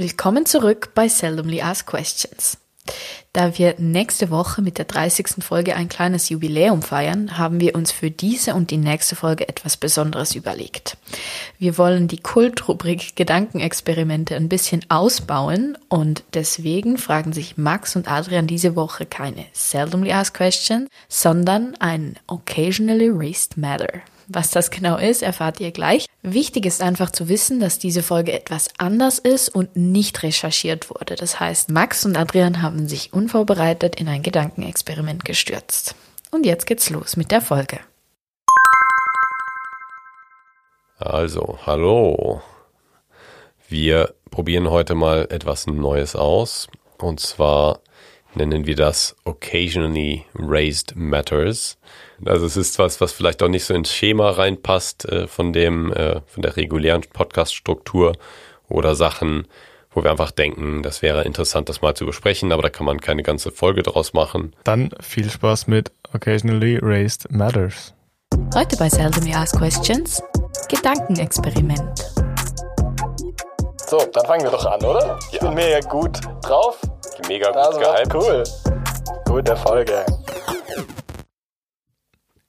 Willkommen zurück bei Seldomly Asked Questions. Da wir nächste Woche mit der 30. Folge ein kleines Jubiläum feiern, haben wir uns für diese und die nächste Folge etwas Besonderes überlegt. Wir wollen die Kultrubrik Gedankenexperimente ein bisschen ausbauen und deswegen fragen sich Max und Adrian diese Woche keine Seldomly Asked Questions, sondern ein Occasionally Raised Matter. Was das genau ist, erfahrt ihr gleich. Wichtig ist einfach zu wissen, dass diese Folge etwas anders ist und nicht recherchiert wurde. Das heißt, Max und Adrian haben sich unvorbereitet in ein Gedankenexperiment gestürzt. Und jetzt geht's los mit der Folge. Also, hallo. Wir probieren heute mal etwas Neues aus. Und zwar nennen wir das Occasionally Raised Matters. Also es ist was, was vielleicht auch nicht so ins Schema reinpasst äh, von dem, äh, von der regulären Podcast-Struktur oder Sachen, wo wir einfach denken, das wäre interessant, das mal zu besprechen, aber da kann man keine ganze Folge draus machen. Dann viel Spaß mit Occasionally Raised Matters. Heute bei Seldom Ask Questions Gedankenexperiment. So, dann fangen wir doch an, oder? Ich bin mega gut drauf. Mega gut Das war gehypt. cool. Gute Folge.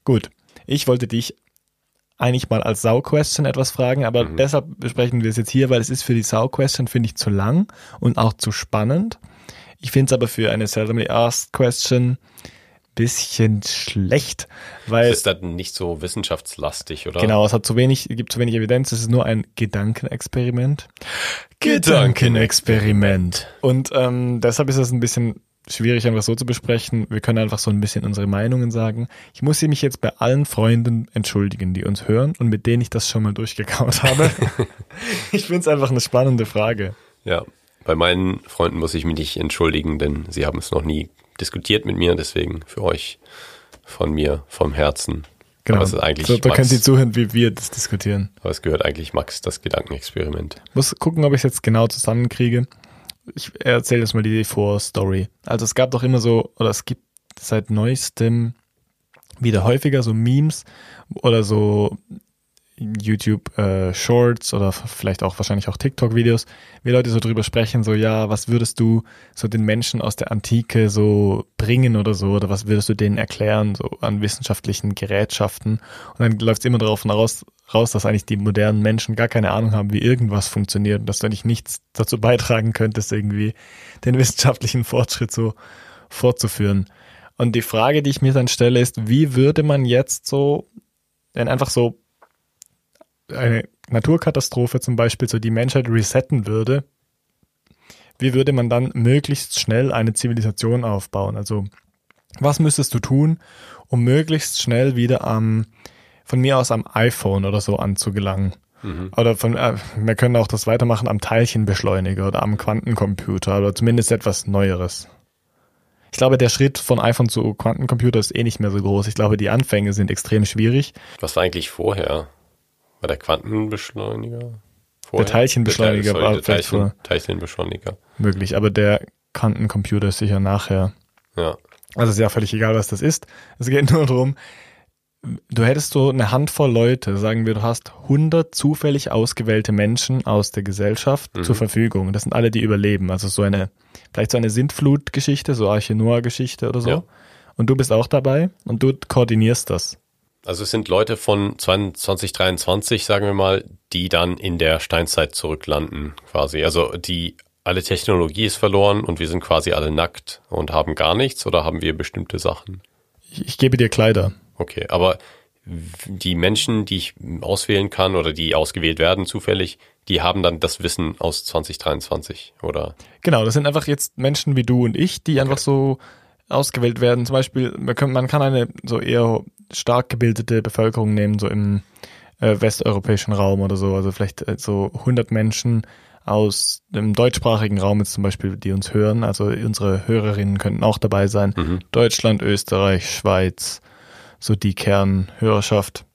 Gut, ich wollte dich eigentlich mal als Sau-Question etwas fragen, aber deshalb besprechen wir es jetzt hier, weil es ist für die Sau-Question, finde ich, zu lang und auch zu spannend. Ich finde es aber für eine Seldomly Asked Question bisschen schlecht, weil Es ist dann nicht so wissenschaftslastig, oder? genau, es hat zu wenig, gibt zu wenig Evidenz, es ist nur ein Gedankenexperiment. Gedankenexperiment. Und ähm, deshalb ist es ein bisschen schwierig, einfach so zu besprechen. Wir können einfach so ein bisschen unsere Meinungen sagen. Ich muss mich jetzt bei allen Freunden entschuldigen, die uns hören und mit denen ich das schon mal durchgekaut habe. ich finde es einfach eine spannende Frage. Ja. Bei meinen Freunden muss ich mich nicht entschuldigen, denn sie haben es noch nie diskutiert mit mir, deswegen für euch von mir, vom Herzen. Aber es ist eigentlich Genau. so, da können Sie zuhören, wie wir das diskutieren. aber es gehört eigentlich Max, das Gedankenexperiment. Muss gucken, ob ich es jetzt genau zusammenkriege. Ich erzähle jetzt mal die Vorstory. Also es gab doch immer so, oder es gibt seit neuestem wieder häufiger so Memes oder so YouTube äh, Shorts oder vielleicht auch wahrscheinlich auch TikTok Videos, wie Leute so drüber sprechen, so ja, was würdest du so den Menschen aus der Antike so bringen oder so oder was würdest du denen erklären so an wissenschaftlichen Gerätschaften und dann läuft es immer darauf raus, raus, dass eigentlich die modernen Menschen gar keine Ahnung haben, wie irgendwas funktioniert und dass du eigentlich nichts dazu beitragen könntest, irgendwie den wissenschaftlichen Fortschritt so fortzuführen. Und die Frage, die ich mir dann stelle, ist, wie würde man jetzt so, wenn einfach so eine Naturkatastrophe zum Beispiel so die Menschheit resetten würde, wie würde man dann möglichst schnell eine Zivilisation aufbauen? Also was müsstest du tun, um möglichst schnell wieder am, von mir aus am iPhone oder so anzugelangen? Oder von, äh, wir können auch das weitermachen am Teilchenbeschleuniger oder am Quantencomputer oder zumindest etwas Neueres. Ich glaube, der Schritt von iPhone zu Quantencomputer ist eh nicht mehr so groß. Ich glaube, die Anfänge sind extrem schwierig. Was war eigentlich vorher? War der Quantenbeschleuniger? Der Vorher? Teilchenbeschleuniger sorry, war der vielleicht Teilchen, Teilchenbeschleuniger. möglich, aber der Quantencomputer ist sicher nachher. Ja. Also ist ja völlig egal, was das ist. Es geht nur darum, du hättest so eine Handvoll Leute, sagen wir, du hast 100 zufällig ausgewählte Menschen aus der Gesellschaft zur Verfügung. Das sind alle, die überleben. Also so eine, vielleicht so eine Sintflut-Geschichte, so Arche Noah-Geschichte oder so. Ja. Und du bist auch dabei und du koordinierst das. Also es sind Leute von 2023, sagen wir mal, die dann in der Steinzeit zurücklanden, quasi. Also die alle Technologie ist verloren und wir sind quasi alle nackt und haben gar nichts oder haben wir bestimmte Sachen? Ich, ich gebe dir Kleider. Okay, aber die Menschen, die ich auswählen kann oder die ausgewählt werden zufällig, die haben dann das Wissen aus 2023 oder Genau, das sind einfach jetzt Menschen wie du und ich, die einfach so ausgewählt werden. Zum Beispiel, man kann eine so eher stark gebildete Bevölkerung nehmen, so im äh, westeuropäischen Raum oder so. Also vielleicht äh, so 100 Menschen aus dem deutschsprachigen Raum jetzt zum Beispiel, die uns hören. Also unsere Hörerinnen könnten auch dabei sein. Deutschland, Österreich, Schweiz, so die Kernhörerschaft.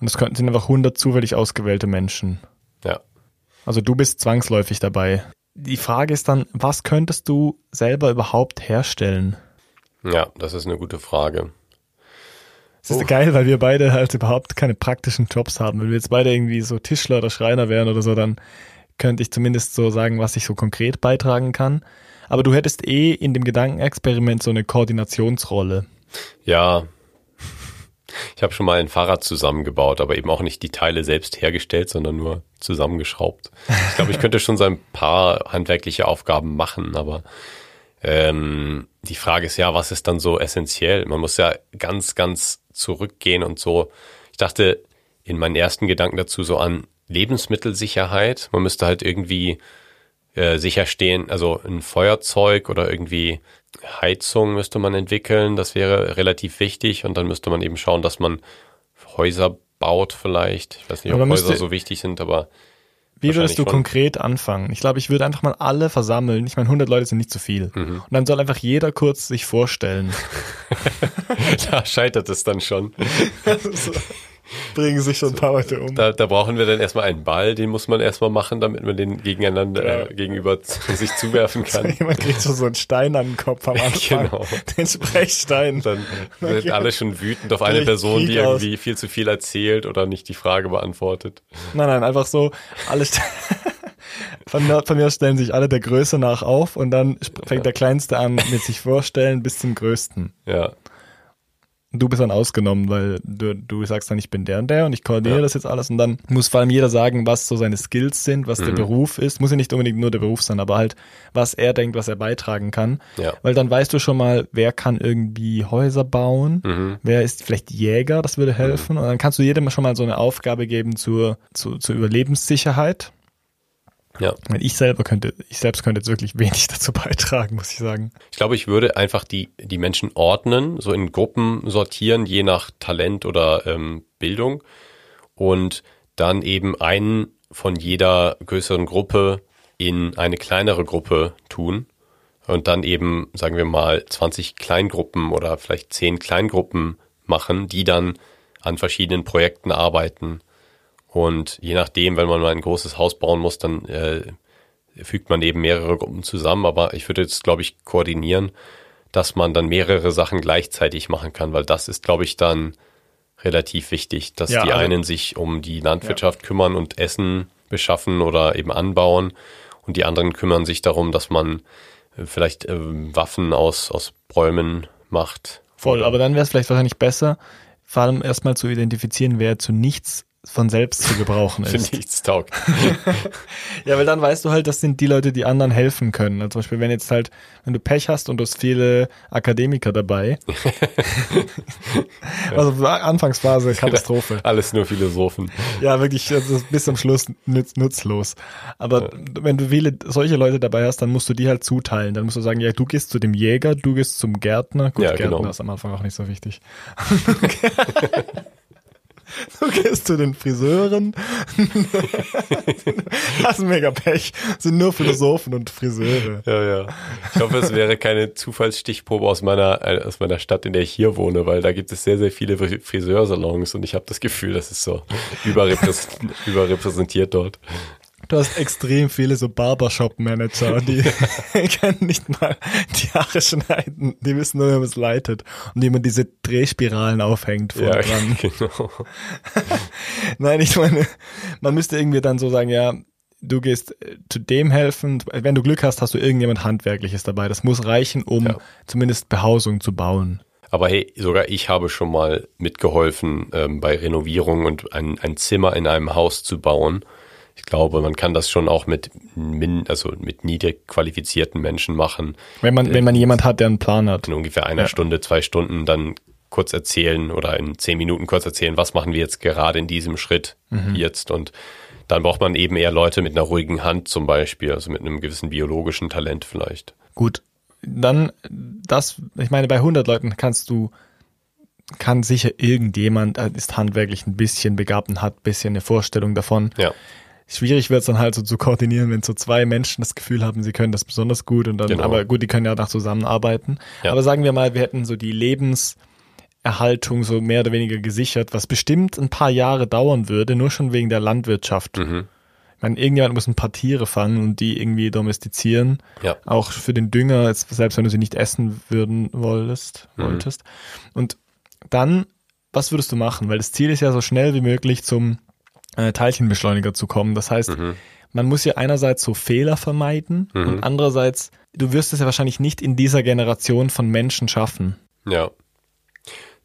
Und es könnten sind einfach 100 zufällig ausgewählte Menschen. ja. Also du bist zwangsläufig dabei. Die Frage ist dann, was könntest du selber überhaupt herstellen? Ja, das ist eine gute Frage. Es ist geil, weil wir beide halt überhaupt keine praktischen Jobs haben. Wenn wir jetzt beide irgendwie so Tischler oder Schreiner wären oder so, dann könnte ich zumindest so sagen, was ich so konkret beitragen kann. Aber du hättest eh in dem Gedankenexperiment so eine Koordinationsrolle. Ja. Ich habe schon mal ein Fahrrad zusammengebaut, aber eben auch nicht die Teile selbst hergestellt, sondern nur zusammengeschraubt. Ich glaube, ich könnte schon so ein paar handwerkliche Aufgaben machen, aber ähm, die Frage ist ja, was ist dann so essentiell? Man muss ja ganz, ganz zurückgehen und so. Ich dachte in meinen ersten Gedanken dazu so an Lebensmittelsicherheit. Man müsste halt irgendwie äh, sicherstehen, also ein Feuerzeug oder irgendwie Heizung müsste man entwickeln. Das wäre relativ wichtig und dann müsste man eben schauen, dass man Häuser baut vielleicht. Ich weiß nicht, ob Häuser so wichtig sind, aber Wie würdest du schon. konkret anfangen? Ich glaube, ich würde einfach mal alle versammeln. Ich meine, 100 Leute sind nicht zu viel. Mhm. Und dann soll einfach jeder kurz sich vorstellen. da scheitert es dann schon. Bringen sich schon ein paar Leute um. Da, da brauchen wir dann erstmal einen Ball, den muss man erstmal machen, damit man den gegeneinander Ja. äh, gegenüber sich zuwerfen kann. Jemand kriegt so, so einen Stein an den Kopf am Anfang. Genau. Den Sprechstein. Dann sind Okay. alle schon wütend auf eine Person, die Krieg aus. irgendwie viel zu viel erzählt oder nicht die Frage beantwortet. Nein, nein, einfach so, alle von, mir, von mir aus stellen sich alle der Größe nach auf und dann fängt der Kleinste an mit sich vorstellen bis zum Größten. Ja, Du bist dann ausgenommen, weil du, du sagst dann, ich bin der und der und ich koordiniere Ja. das jetzt alles und dann muss vor allem jeder sagen, was so seine Skills sind, was der Mhm. Beruf ist. Muss ja nicht unbedingt nur der Beruf sein, aber halt, was er denkt, was er beitragen kann. ja. Weil dann weißt du schon mal, wer kann irgendwie Häuser bauen, Mhm. wer ist vielleicht Jäger, das würde helfen. Und dann kannst du jedem schon mal so eine Aufgabe geben zur, zur, zur Überlebenssicherheit. Ja. Ich selber könnte, ich selbst könnte jetzt wirklich wenig dazu beitragen, muss ich sagen. Ich glaube, ich würde einfach die, die Menschen ordnen, so in Gruppen sortieren, je nach Talent oder ähm, Bildung und dann eben einen von jeder größeren Gruppe in eine kleinere Gruppe tun und dann eben, sagen wir mal, 20 Kleingruppen oder vielleicht 10 Kleingruppen machen, die dann an verschiedenen Projekten arbeiten. Und je nachdem, wenn man mal ein großes Haus bauen muss, dann äh, fügt man eben mehrere Gruppen zusammen. Aber ich würde jetzt, glaube ich, koordinieren, dass man dann mehrere Sachen gleichzeitig machen kann, weil das ist, glaube ich, dann relativ wichtig, dass Ja, die also- einen sich um die Landwirtschaft kümmern und Essen beschaffen oder eben anbauen und die anderen kümmern sich darum, dass man äh, vielleicht ähm, Waffen aus, aus Bäumen macht. Voll, aber dann wäre es vielleicht wahrscheinlich besser, vor allem erstmal zu identifizieren, wer zu nichts von selbst zu gebrauchen für ist. nichts taugt. Ja, weil dann weißt du halt, das sind die Leute, die anderen helfen können. Also zum Beispiel, wenn jetzt halt, wenn du Pech hast und du hast viele Akademiker dabei. also Anfangsphase Katastrophe. Alles nur Philosophen. Ja, wirklich, das ist bis zum Schluss nütz, nutzlos. Aber wenn du viele solche Leute dabei hast, dann musst du die halt zuteilen. Dann musst du sagen, ja, du gehst zu dem Jäger, du gehst zum Gärtner. Gut, Ja, Gärtner genau. ist am Anfang auch nicht so wichtig. Du gehst zu den Friseuren. Hast mega Pech. Sind nur Philosophen und Friseure. Ja, ja. Ich hoffe, es wäre keine Zufallsstichprobe aus meiner, äh, aus meiner Stadt, in der ich hier wohne, weil da gibt es sehr, sehr viele Fri- Friseursalons und ich habe das Gefühl, das ist so überrepräs überrepräsentiert dort. Du hast extrem viele so Barbershop-Manager, die können nicht mal die Haare schneiden. Die wissen nur, wie man es leitet. Und wie man diese Drehspiralen aufhängt vor Ja, dran. genau. Nein, ich meine, man müsste irgendwie dann so sagen, ja, du gehst äh, zu dem helfen. Wenn du Glück hast, hast du irgendjemand Handwerkliches dabei. Das muss reichen, um Ja. zumindest Behausung zu bauen. Aber hey, sogar ich habe schon mal mitgeholfen ähm, bei Renovierung und ein, ein Zimmer in einem Haus zu bauen. Ich glaube, man kann das schon auch mit min, also mit niedrig qualifizierten Menschen machen. Wenn man, wenn man jemand hat, der einen Plan hat. in ungefähr einer Ja. Stunde, zwei Stunden dann kurz erzählen oder in zehn Minuten kurz erzählen, was machen wir jetzt gerade in diesem Schritt Mhm. jetzt. Und dann braucht man eben eher Leute mit einer ruhigen Hand zum Beispiel, also mit einem gewissen biologischen Talent vielleicht. Gut, dann das, ich meine, bei 100 Leuten kannst du, kann sicher irgendjemand, äh, ist handwerklich ein bisschen begabt und hat ein bisschen eine Vorstellung davon. Ja, Schwierig wird es dann halt so zu koordinieren, wenn so zwei Menschen das Gefühl haben, sie können das besonders gut und dann, Genau. aber gut, die können ja auch zusammenarbeiten. Ja. Aber sagen wir mal, wir hätten so die Lebenserhaltung so mehr oder weniger gesichert, was bestimmt ein paar Jahre dauern würde, nur schon wegen der Landwirtschaft. mhm. Ich meine, irgendjemand muss ein paar Tiere fangen und die irgendwie domestizieren. ja, Auch für den Dünger, selbst wenn du sie nicht essen würden wolltest, Mhm. wolltest. Und dann, was würdest du machen? Weil das Ziel ist ja so schnell wie möglich zum äh, Teilchenbeschleuniger zu kommen. Das heißt, Mhm. man muss ja einerseits so Fehler vermeiden und andererseits, du wirst es ja wahrscheinlich nicht in dieser Generation von Menschen schaffen. Ja.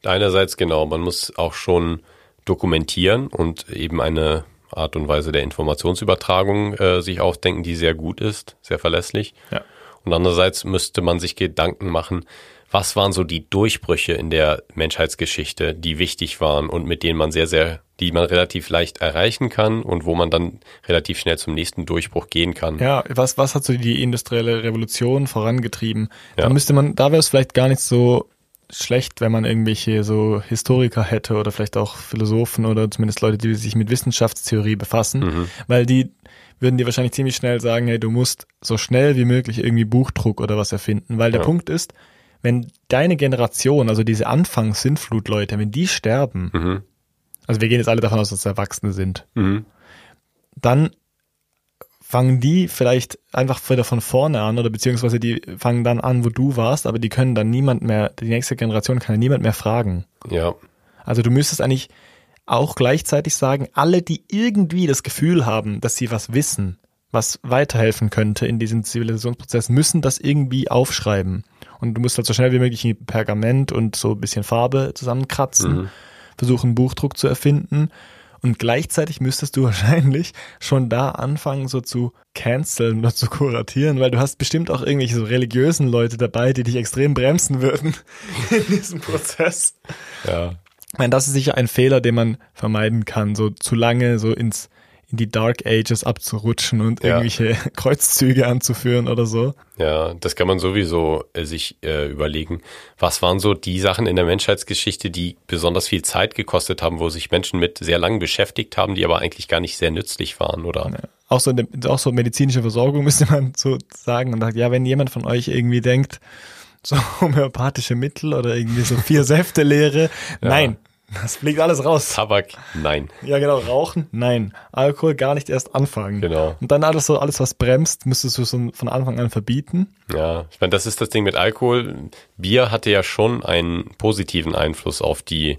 Einerseits genau, man muss auch schon dokumentieren und eben eine Art und Weise der Informationsübertragung äh, sich ausdenken, die sehr gut ist, sehr verlässlich. Ja. Und andererseits müsste man sich Gedanken machen, was waren so die Durchbrüche in der Menschheitsgeschichte, die wichtig waren und mit denen man sehr, sehr, die man relativ leicht erreichen kann und wo man dann relativ schnell zum nächsten Durchbruch gehen kann. Ja, was, was hat so die industrielle Revolution vorangetrieben? Ja. Da müsste man, da wäre es vielleicht gar nicht so schlecht, wenn man irgendwelche so Historiker hätte oder vielleicht auch Philosophen oder zumindest Leute, die sich mit Wissenschaftstheorie befassen, Mhm. weil die würden dir wahrscheinlich ziemlich schnell sagen, hey, du musst so schnell wie möglich irgendwie Buchdruck oder was erfinden, weil der Ja. Punkt ist, wenn deine Generation, also diese Anfangs-Sintflut-Leute, wenn die sterben, Mhm. Also wir gehen jetzt alle davon aus, dass es Erwachsene sind, Mhm. dann fangen die vielleicht einfach wieder von vorne an oder beziehungsweise die fangen dann an, wo du warst, aber die können dann niemand mehr, die nächste Generation kann ja niemand mehr fragen. Ja, Also du müsstest eigentlich auch gleichzeitig sagen, alle, die irgendwie das Gefühl haben, dass sie was wissen, was weiterhelfen könnte in diesem Zivilisationsprozess, müssen das irgendwie aufschreiben. Und du musst halt so schnell wie möglich ein Pergament und so ein bisschen Farbe zusammenkratzen, versuchen Buchdruck zu erfinden. Und gleichzeitig müsstest du wahrscheinlich schon da anfangen, so zu canceln oder zu kuratieren, weil du hast bestimmt auch irgendwelche so religiösen Leute dabei, die dich extrem bremsen würden in diesem Prozess. ja. Ich meine, das ist sicher ein Fehler, den man vermeiden kann, so zu lange so ins in die Dark Ages abzurutschen und Ja. irgendwelche Kreuzzüge anzuführen oder so. Ja, das kann man sowieso äh, sich äh, überlegen. Was waren so die Sachen in der Menschheitsgeschichte, die besonders viel Zeit gekostet haben, wo sich Menschen mit sehr lang beschäftigt haben, die aber eigentlich gar nicht sehr nützlich waren, oder? Auch so, in dem- auch so medizinische Versorgung müsste man so sagen und sagt, ja, wenn jemand von euch irgendwie denkt, so homöopathische Mittel oder irgendwie so vier Säfte Lehre, nein, das fliegt alles raus. Tabak, nein. Ja, genau, Rauchen, nein. Alkohol gar nicht erst anfangen. Genau. Und dann alles so, alles was bremst, müsstest du so von Anfang an verbieten. Ja, ich meine, das ist das Ding mit Alkohol. Bier hatte ja schon einen positiven Einfluss auf die,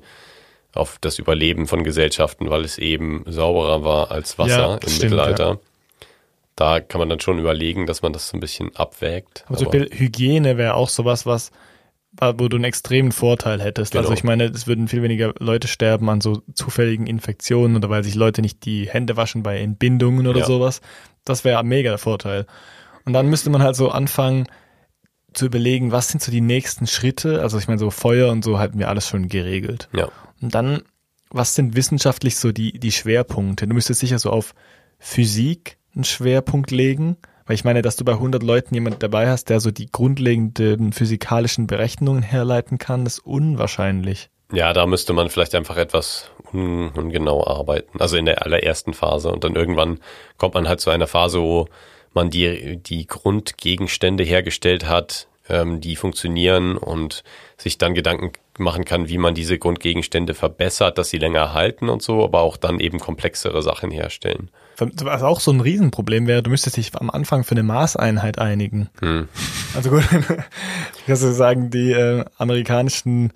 auf das Überleben von Gesellschaften, weil es eben sauberer war als Wasser Ja, im stimmt, Mittelalter. Da kann man dann schon überlegen, dass man das so ein bisschen abwägt. Aber zum Beispiel Hygiene wäre auch sowas, was, wo du einen extremen Vorteil hättest. Also Genau. ich meine, es würden viel weniger Leute sterben an so zufälligen Infektionen oder weil sich Leute nicht die Hände waschen bei Entbindungen oder Ja. sowas. Das wäre mega der Vorteil. Und dann müsste man halt so anfangen zu überlegen, was sind so die nächsten Schritte. Also ich meine, so Feuer und so halten wir alles schon geregelt. ja, Und dann, was sind wissenschaftlich so die, die Schwerpunkte? Du müsstest sicher so auf Physik einen Schwerpunkt legen, weil ich meine, dass du bei 100 Leuten jemand dabei hast, der so die grundlegenden physikalischen Berechnungen herleiten kann, ist unwahrscheinlich. Ja, da müsste man vielleicht einfach etwas un ungenau arbeiten. Also in der allerersten Phase. Und dann irgendwann kommt man halt zu einer Phase, wo man die, die Grundgegenstände hergestellt hat, ähm, die funktionieren und sich dann Gedanken machen kann, wie man diese Grundgegenstände verbessert, dass sie länger halten und so, aber auch dann eben komplexere Sachen herstellen. Was auch so ein Riesenproblem wäre, du müsstest dich am Anfang für eine Maßeinheit einigen. Hm. Also gut, kannst du sagen, die äh, amerikanischen,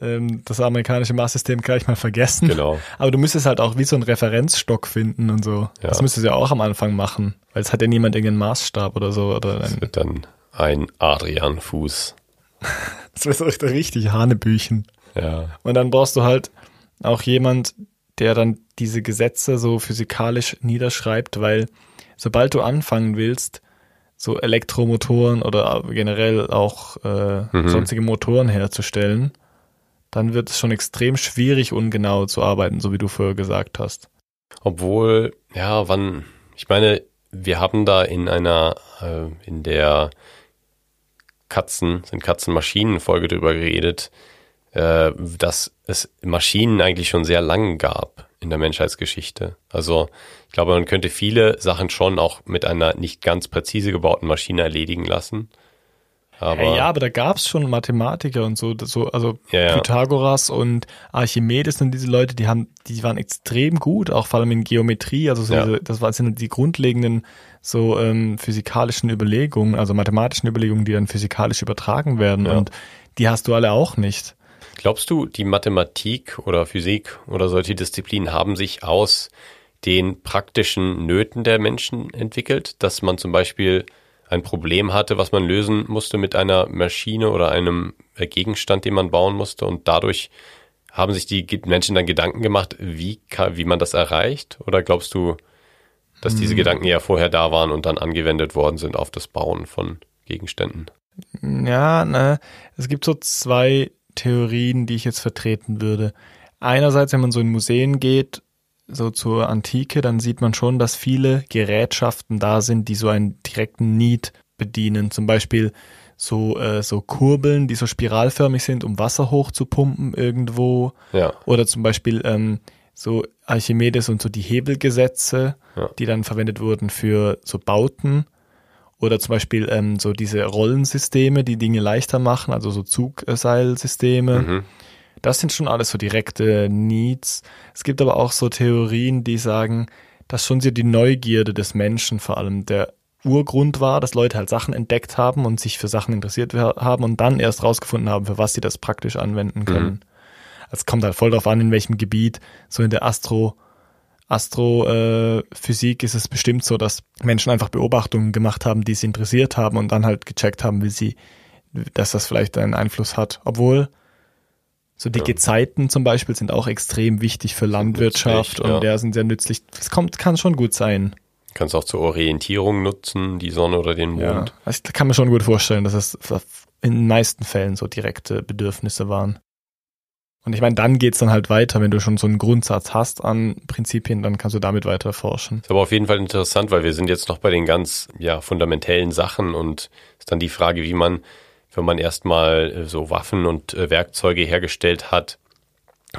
ähm, das amerikanische Maßsystem kann ich mal vergessen. Genau. Aber du müsstest halt auch wie so einen Referenzstock finden und so. Ja. Das müsstest du ja auch am Anfang machen, weil es hat ja niemand irgendeinen Maßstab oder so. Oder ein, Wird dann ein Adrian-Fuß. das wird richtig Hanebüchen. Ja. Und dann brauchst du halt auch jemand, der dann diese Gesetze so physikalisch niederschreibt, weil sobald du anfangen willst, so Elektromotoren oder generell auch äh, sonstige Motoren herzustellen, dann wird es schon extrem schwierig, ungenau zu arbeiten, so wie du vorher gesagt hast. Obwohl, ja, wann, ich meine, wir haben da in einer, äh, in der Katzen, sind Katzenmaschinen-Folge drüber geredet, äh, dass es Maschinen eigentlich schon sehr lang gab in der Menschheitsgeschichte. Also ich glaube, man könnte viele Sachen schon auch mit einer nicht ganz präzise gebauten Maschine erledigen lassen. Aber Ja, ja, aber da gab's schon Mathematiker und so, so also Ja, ja. Pythagoras und Archimedes und diese Leute, die haben, die waren extrem gut, auch vor allem in Geometrie, also so diese, das waren sind die grundlegenden so ähm, physikalischen Überlegungen, also mathematischen Überlegungen, die dann physikalisch übertragen werden und die hast du alle auch nicht. Glaubst du, die Mathematik oder Physik oder solche Disziplinen haben sich aus den praktischen Nöten der Menschen entwickelt, dass man zum Beispiel ein Problem hatte, was man lösen musste mit einer Maschine oder einem Gegenstand, den man bauen musste und dadurch haben sich die Menschen dann Gedanken gemacht, wie, wie man das erreicht? Oder glaubst du, dass diese hm. Gedanken ja vorher da waren und dann angewendet worden sind auf das Bauen von Gegenständen? Ja, ne, es gibt so zwei Theorien, die ich jetzt vertreten würde. Einerseits, wenn man so in Museen geht, so zur Antike, dann sieht man schon, dass viele Gerätschaften da sind, die so einen direkten Need bedienen. Zum Beispiel so, äh, so Kurbeln, die so spiralförmig sind, um Wasser hochzupumpen irgendwo. Ja. Oder zum Beispiel ähm, so Archimedes und so die Hebelgesetze, ja. die dann verwendet wurden für so Bauten. Oder zum Beispiel ähm, so diese Rollensysteme, die Dinge leichter machen, also so Zugseilsysteme. Mhm. Das sind schon alles so direkte Needs. Es gibt aber auch so Theorien, die sagen, dass schon so die Neugierde des Menschen vor allem der Urgrund war, dass Leute halt Sachen entdeckt haben und sich für Sachen interessiert haben und dann erst rausgefunden haben, für was sie das praktisch anwenden können. Mhm. Es kommt halt voll darauf an, in welchem Gebiet. So in der Astro, Astrophysik äh, ist es bestimmt so, dass Menschen einfach Beobachtungen gemacht haben, die sie interessiert haben und dann halt gecheckt haben, wie sie, dass das vielleicht einen Einfluss hat. Obwohl so die ja. Gezeiten zum Beispiel sind auch extrem wichtig für Landwirtschaft nützlich, und ja. sind sehr nützlich. Es kommt, kann schon gut sein. Kannst auch zur Orientierung nutzen, die Sonne oder den Mond. Ja, also ich kann mir schon gut vorstellen, dass es in den meisten Fällen so direkte Bedürfnisse waren. Und ich meine, dann geht's dann halt weiter, wenn du schon so einen Grundsatz hast an Prinzipien, dann kannst du damit weiter forschen. Ist aber auf jeden Fall interessant, weil wir sind jetzt noch bei den ganz ja, fundamentellen Sachen und ist dann die Frage, wie man, wenn man erstmal äh, so Waffen und äh, Werkzeuge hergestellt hat,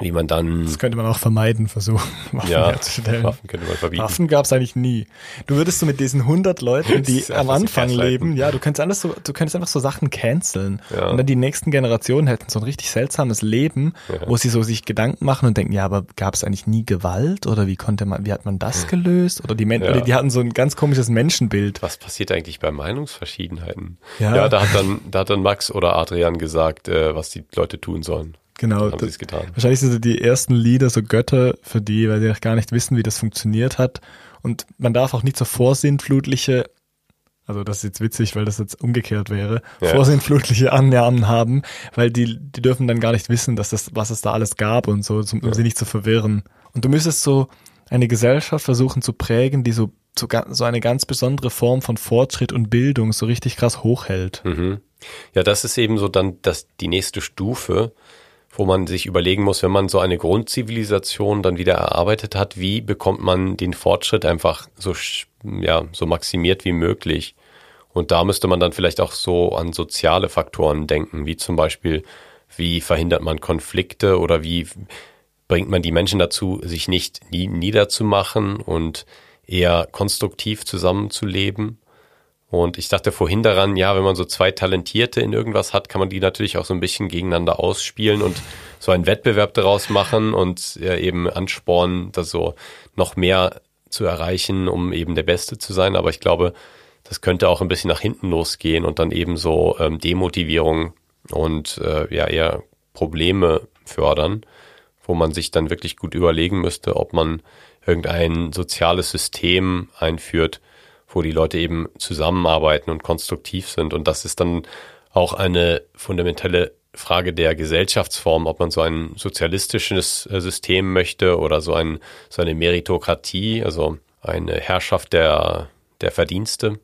wie man dann. Das könnte man auch vermeiden, versuchen, Waffen ja, herzustellen. Waffen könnte man verbieten. Waffen gab es eigentlich nie. Du würdest so mit diesen 100 Leuten, die am Anfang leben, ja, du könntest alles so, du könntest einfach so Sachen canceln. Ja. Und dann die nächsten Generationen hätten so ein richtig seltsames Leben, ja. wo sie so sich Gedanken machen und denken, ja, aber gab es eigentlich nie Gewalt oder wie konnte man, wie hat man das gelöst? Oder die Menschen, ja. die hatten so ein ganz komisches Menschenbild. Was passiert eigentlich bei Meinungsverschiedenheiten? Ja, ja da hat dann, da hat dann Max oder Adrian gesagt, äh, was die Leute tun sollen. Genau. Das. Wahrscheinlich sind so die ersten Lieder so Götter für die, weil die noch gar nicht wissen, wie das funktioniert hat. Und man darf auch nicht so vorsintflutliche, also das ist jetzt witzig, weil das jetzt umgekehrt wäre, ja. vorsintflutliche Annahmen haben, weil die, die dürfen dann gar nicht wissen, dass das, was es da alles gab und so, um ja. sie nicht zu verwirren. Und du müsstest so eine Gesellschaft versuchen zu prägen, die so, so, so eine ganz besondere Form von Fortschritt und Bildung so richtig krass hochhält. Mhm. Ja, das ist eben so dann das, die nächste Stufe, wo man sich überlegen muss, wenn man so eine Grundzivilisation dann wieder erarbeitet hat, wie bekommt man den Fortschritt einfach so, ja, so maximiert wie möglich. Und da müsste man dann vielleicht auch so an soziale Faktoren denken, wie zum Beispiel, wie verhindert man Konflikte oder wie bringt man die Menschen dazu, sich nicht niederzumachen und eher konstruktiv zusammenzuleben. Und ich dachte vorhin daran, ja, wenn man so zwei Talentierte in irgendwas hat, kann man die natürlich auch so ein bisschen gegeneinander ausspielen und so einen Wettbewerb daraus machen und eben anspornen, das so noch mehr zu erreichen, um eben der Beste zu sein. Aber ich glaube, das könnte auch ein bisschen nach hinten losgehen und dann eben so ähm, Demotivierung und äh, ja eher Probleme fördern, wo man sich dann wirklich gut überlegen müsste, ob man irgendein soziales System einführt, wo die Leute eben zusammenarbeiten und konstruktiv sind. Und das ist dann auch eine fundamentelle Frage der Gesellschaftsform, ob man so ein sozialistisches äh, System möchte oder so, ein, so eine Meritokratie, also eine Herrschaft der, der Verdienste.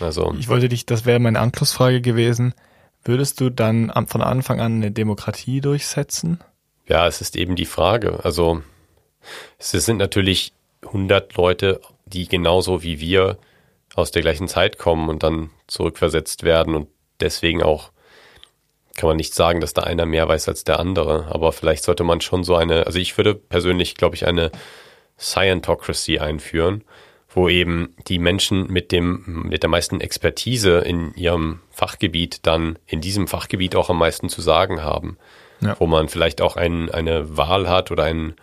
Also, ich wollte dich, das wäre meine Anschlussfrage gewesen. Würdest du dann von Anfang an eine Demokratie durchsetzen? Ja, es ist eben die Frage. Also es sind natürlich 100 Leute die genauso wie wir aus der gleichen Zeit kommen und dann zurückversetzt werden und deswegen auch kann man nicht sagen, dass da einer mehr weiß als der andere, aber vielleicht sollte man schon so eine, also ich würde persönlich, glaube ich, eine Scientocracy einführen, wo eben die Menschen mit dem, mit der meisten Expertise in ihrem Fachgebiet dann in diesem Fachgebiet auch am meisten zu sagen haben. Ja. Wo man vielleicht auch ein, eine Wahl hat oder ein,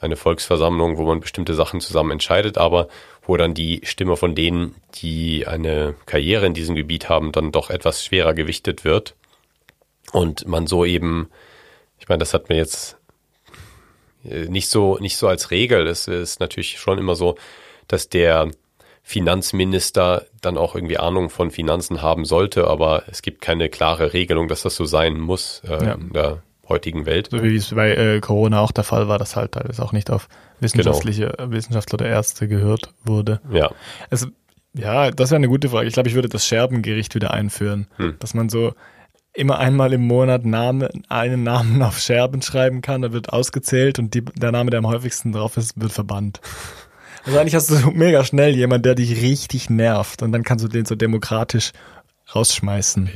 eine Volksversammlung, wo man bestimmte Sachen zusammen entscheidet, aber wo dann die Stimme von denen, die eine Karriere in diesem Gebiet haben, dann doch etwas schwerer gewichtet wird. Und man so eben, ich meine, das hat mir jetzt äh, nicht so, nicht so als Regel. Es ist natürlich schon immer so, dass der Finanzminister dann auch irgendwie Ahnung von Finanzen haben sollte, aber es gibt keine klare Regelung, dass das so sein muss äh, Ja. der heutigen Welt. So wie es bei äh, Corona auch der Fall war, dass halt alles auch nicht auf wissenschaftliche äh, Wissenschaftler oder Ärzte gehört wurde. Ja, Also, ja, das wäre eine gute Frage. Ich glaube, ich würde das Scherbengericht wieder einführen. Hm. Dass man so immer einmal im Monat Name, einen Namen auf Scherben schreiben kann, da wird ausgezählt und die, der Name, der am häufigsten drauf ist, wird verbannt. Also eigentlich hast du so mega schnell jemand, der dich richtig nervt und dann kannst du den so demokratisch rausschmeißen.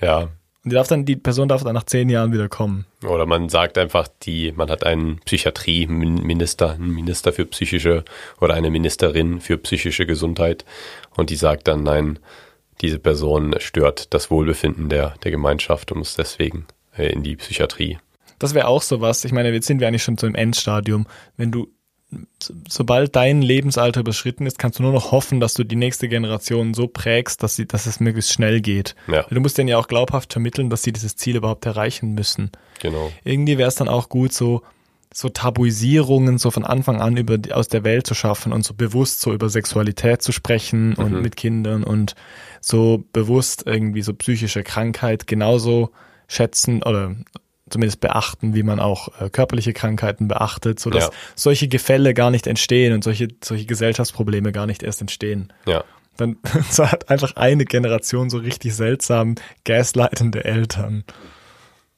Ja. Und die, darf dann, die Person darf dann nach zehn Jahren wieder kommen. Oder man sagt einfach, die, man hat einen Psychiatrie-Minister, einen Minister für psychische oder eine Ministerin für psychische Gesundheit und die sagt dann, nein, diese Person stört das Wohlbefinden der, der Gemeinschaft und muss deswegen äh, in die Psychiatrie. Das wäre auch sowas. Ich meine, jetzt sind wir eigentlich schon so im Endstadium. Wenn du, sobald dein Lebensalter überschritten ist, kannst du nur noch hoffen, dass du die nächste Generation so prägst, dass sie, dass es möglichst schnell geht. Ja. Du musst denen ja auch glaubhaft vermitteln, dass sie dieses Ziel überhaupt erreichen müssen. Genau. Irgendwie wäre es dann auch gut, so, so Tabuisierungen so von Anfang an über aus der Welt zu schaffen und so bewusst so über Sexualität zu sprechen und mit Kindern und so bewusst irgendwie so psychische Krankheit genauso schätzen oder zumindest beachten, wie man auch äh, körperliche Krankheiten beachtet, so dass Ja. solche Gefälle gar nicht entstehen und solche solche Gesellschaftsprobleme gar nicht erst entstehen. Ja. Dann so hat einfach eine Generation so richtig seltsam gaslightende Eltern.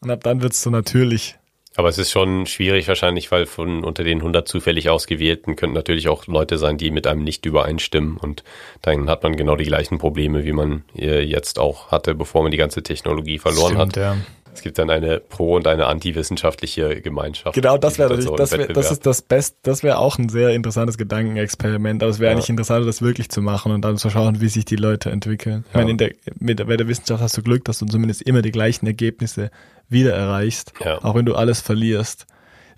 Und ab dann wird's so natürlich. Aber es ist schon schwierig wahrscheinlich, weil von unter den 100 zufällig ausgewählten könnten natürlich auch Leute sein, die mit einem nicht übereinstimmen und dann hat man genau die gleichen Probleme, wie man äh, jetzt auch hatte, bevor man die ganze Technologie verloren Stimmt, hat. ja. Es gibt dann eine pro- und eine antiwissenschaftliche Gemeinschaft. Genau, das wäre natürlich, so das, wär, das ist das Beste, das wäre auch ein sehr interessantes Gedankenexperiment, aber es wäre Ja. eigentlich interessanter, das wirklich zu machen und dann zu schauen, wie sich die Leute entwickeln. Ich meine, in der, mit bei der Wissenschaft hast du Glück, dass du zumindest immer die gleichen Ergebnisse wieder erreichst, Ja. auch wenn du alles verlierst.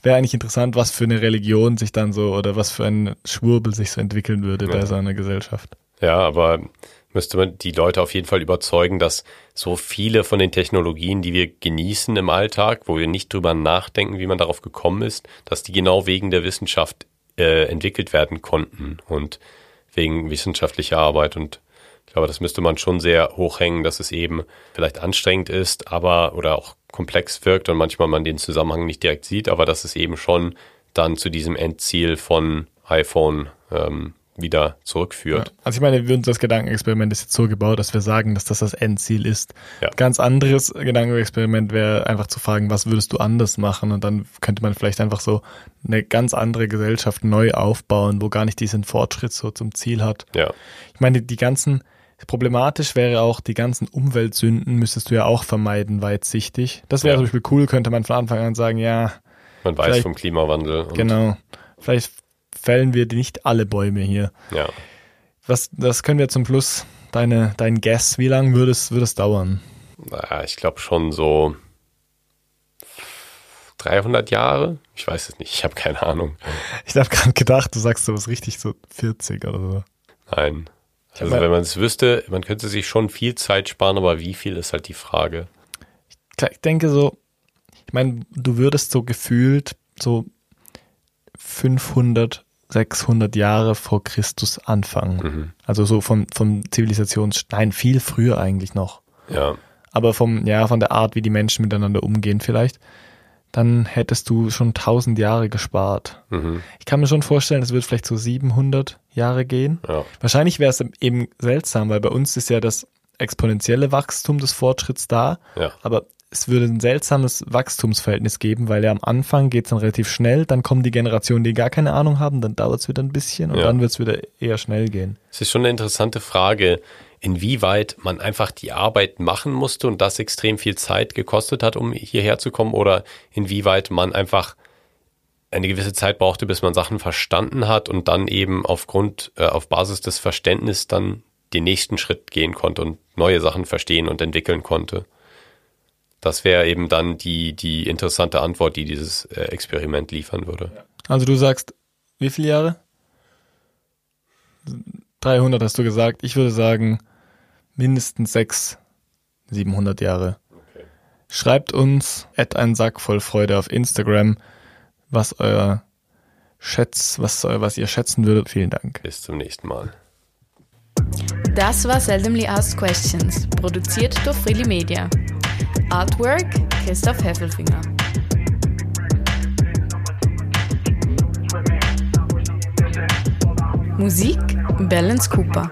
Wäre eigentlich interessant, was für eine Religion sich dann so oder was für ein Schwurbel sich so entwickeln würde bei Ja. so einer Gesellschaft. Ja, aber müsste man die Leute auf jeden Fall überzeugen, dass so viele von den Technologien, die wir genießen im Alltag, wo wir nicht drüber nachdenken, wie man darauf gekommen ist, dass die genau wegen der Wissenschaft äh, entwickelt werden konnten und wegen wissenschaftlicher Arbeit. Und ich glaube, das müsste man schon sehr hochhängen, dass es eben vielleicht anstrengend ist, aber oder auch komplex wirkt und manchmal man den Zusammenhang nicht direkt sieht, aber dass es eben schon dann zu diesem Endziel von iPhone ähm, wieder zurückführt. Also ich meine, wir- unser Gedankenexperiment ist jetzt so gebaut, dass wir sagen, dass das das Endziel ist. Ja. Ganz anderes Gedankenexperiment wäre einfach zu fragen, was würdest du anders machen? Und dann könnte man vielleicht einfach so eine ganz andere Gesellschaft neu aufbauen, wo gar nicht diesen Fortschritt so zum Ziel hat. Ja, Ich meine, die ganzen, problematisch wäre auch, die ganzen Umweltsünden müsstest du ja auch vermeiden, weitsichtig. Das wäre Ja. zum Beispiel cool, könnte man von Anfang an sagen, ja, man weiß vom Klimawandel. Und, genau, vielleicht fällen wir nicht alle Bäume hier. Ja, Was, das können wir zum Schluss, deine, dein Guess, wie lange würde es, würde es dauern? naja, ich glaube schon so 300 Jahre. Ich weiß es nicht, ich habe keine Ahnung. Ich habe gerade gedacht, du sagst sowas richtig so 40 oder so. Nein. Also wenn man es wüsste, man könnte sich schon viel Zeit sparen, aber wie viel ist halt die Frage. Ich denke so, ich meine, du würdest so gefühlt so 500, 600 Jahre vor Christus anfangen. Mhm. Also so vom, vom Zivilisations, nein, viel früher eigentlich noch. Ja, Aber vom, ja, von der Art, wie die Menschen miteinander umgehen vielleicht, dann hättest du schon 1000 Jahre gespart. mhm. Ich kann mir schon vorstellen, es wird vielleicht so 700 Jahre gehen. ja, Wahrscheinlich wäre es eben seltsam, weil bei uns ist ja das exponentielle Wachstum des Fortschritts da, ja, aber es würde ein seltsames Wachstumsverhältnis geben, weil ja am Anfang geht es dann relativ schnell, dann kommen die Generationen, die gar keine Ahnung haben, dann dauert es wieder ein bisschen und Ja. dann wird es wieder eher schnell gehen. Es ist schon eine interessante Frage, inwieweit man einfach die Arbeit machen musste und das extrem viel Zeit gekostet hat, um hierher zu kommen, oder inwieweit man einfach eine gewisse Zeit brauchte, bis man Sachen verstanden hat und dann eben aufgrund, äh, auf Basis des Verständnisses dann den nächsten Schritt gehen konnte und neue Sachen verstehen und entwickeln konnte. Das wäre eben dann die, die interessante Antwort, die dieses äh, Experiment liefern würde. Also du sagst, wie viele Jahre? 300 hast du gesagt. Ich würde sagen, mindestens 600, 700 Jahre. Schreibt uns at ein Sack voll Freude auf Instagram, was euer Schätz, was, was ihr schätzen würdet. Vielen Dank. Bis zum nächsten Mal. Das war Seldomly Asked Questions, produziert durch Freely Media. Artwork Christoph Heffelfinger. Musik Balance Cooper.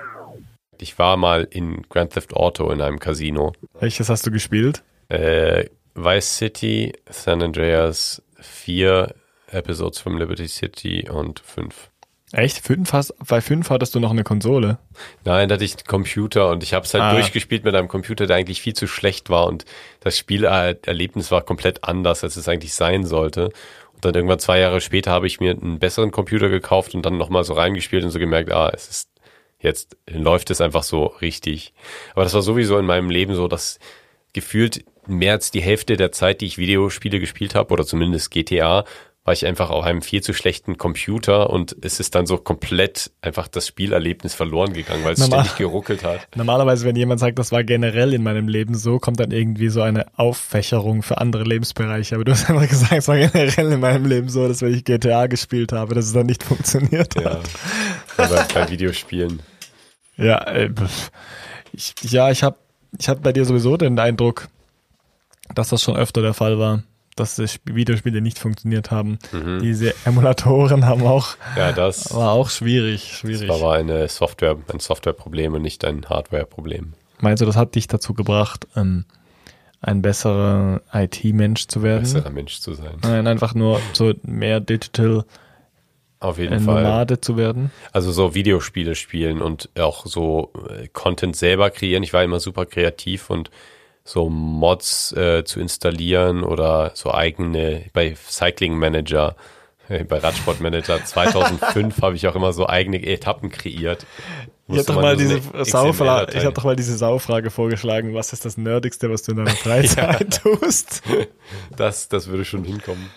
Ich war mal in Grand Theft Auto in einem Casino. Welches hast du gespielt? Äh, Vice City, San Andreas, vier Episodes from Liberty City und fünf. Echt? Fünf hast, bei fünf hattest du noch eine Konsole? Nein, da hatte ich einen Computer und ich habe es halt Ah. durchgespielt mit einem Computer, der eigentlich viel zu schlecht war und das Spielerlebnis war komplett anders, als es eigentlich sein sollte. Und dann irgendwann zwei Jahre später habe ich mir einen besseren Computer gekauft und dann nochmal so reingespielt und so gemerkt, ah, es ist jetzt läuft es einfach so richtig. Aber das war sowieso in meinem Leben so, dass gefühlt mehr als die Hälfte der Zeit, die ich Videospiele gespielt habe, oder zumindest GTA, war ich einfach auf einem viel zu schlechten Computer und es ist dann so komplett einfach das Spielerlebnis verloren gegangen, weil es Normal- ständig geruckelt hat. Normalerweise, wenn jemand sagt, das war generell in meinem Leben so, kommt dann irgendwie so eine Auffächerung für andere Lebensbereiche. Aber du hast einfach gesagt, es war generell in meinem Leben so, dass wenn ich GTA gespielt habe, dass es dann nicht funktioniert hat. Ja, aber bei Videospielen. Ja, äh, ich, ja, ich habe ich hab bei dir sowieso den Eindruck, dass das schon öfter der Fall war, dass die Sp- Videospiele nicht funktioniert haben. Diese Emulatoren haben auch, Ja, das war auch schwierig, schwierig. war aber eine Software, ein Softwareproblem und nicht ein Hardwareproblem. Meinst du, das hat dich dazu gebracht, ähm, ein besserer IT-Mensch zu werden? Besserer Mensch zu sein. Nein, einfach nur so mehr Digital Auf jeden Fall. Nomade zu werden. Also so Videospiele spielen und auch so äh, Content selber kreieren. Ich war immer super kreativ und so Mods äh, zu installieren oder so eigene bei Cycling Manager, äh, bei Radsport Manager 2005 habe ich auch immer so eigene Etappen kreiert. Ich habe doch, mal diese XML-Datei- ich hab doch mal diese Saufrage vorgeschlagen. Was ist das Nerdigste, was du in deiner Freizeit tust? das, das würde schon hinkommen.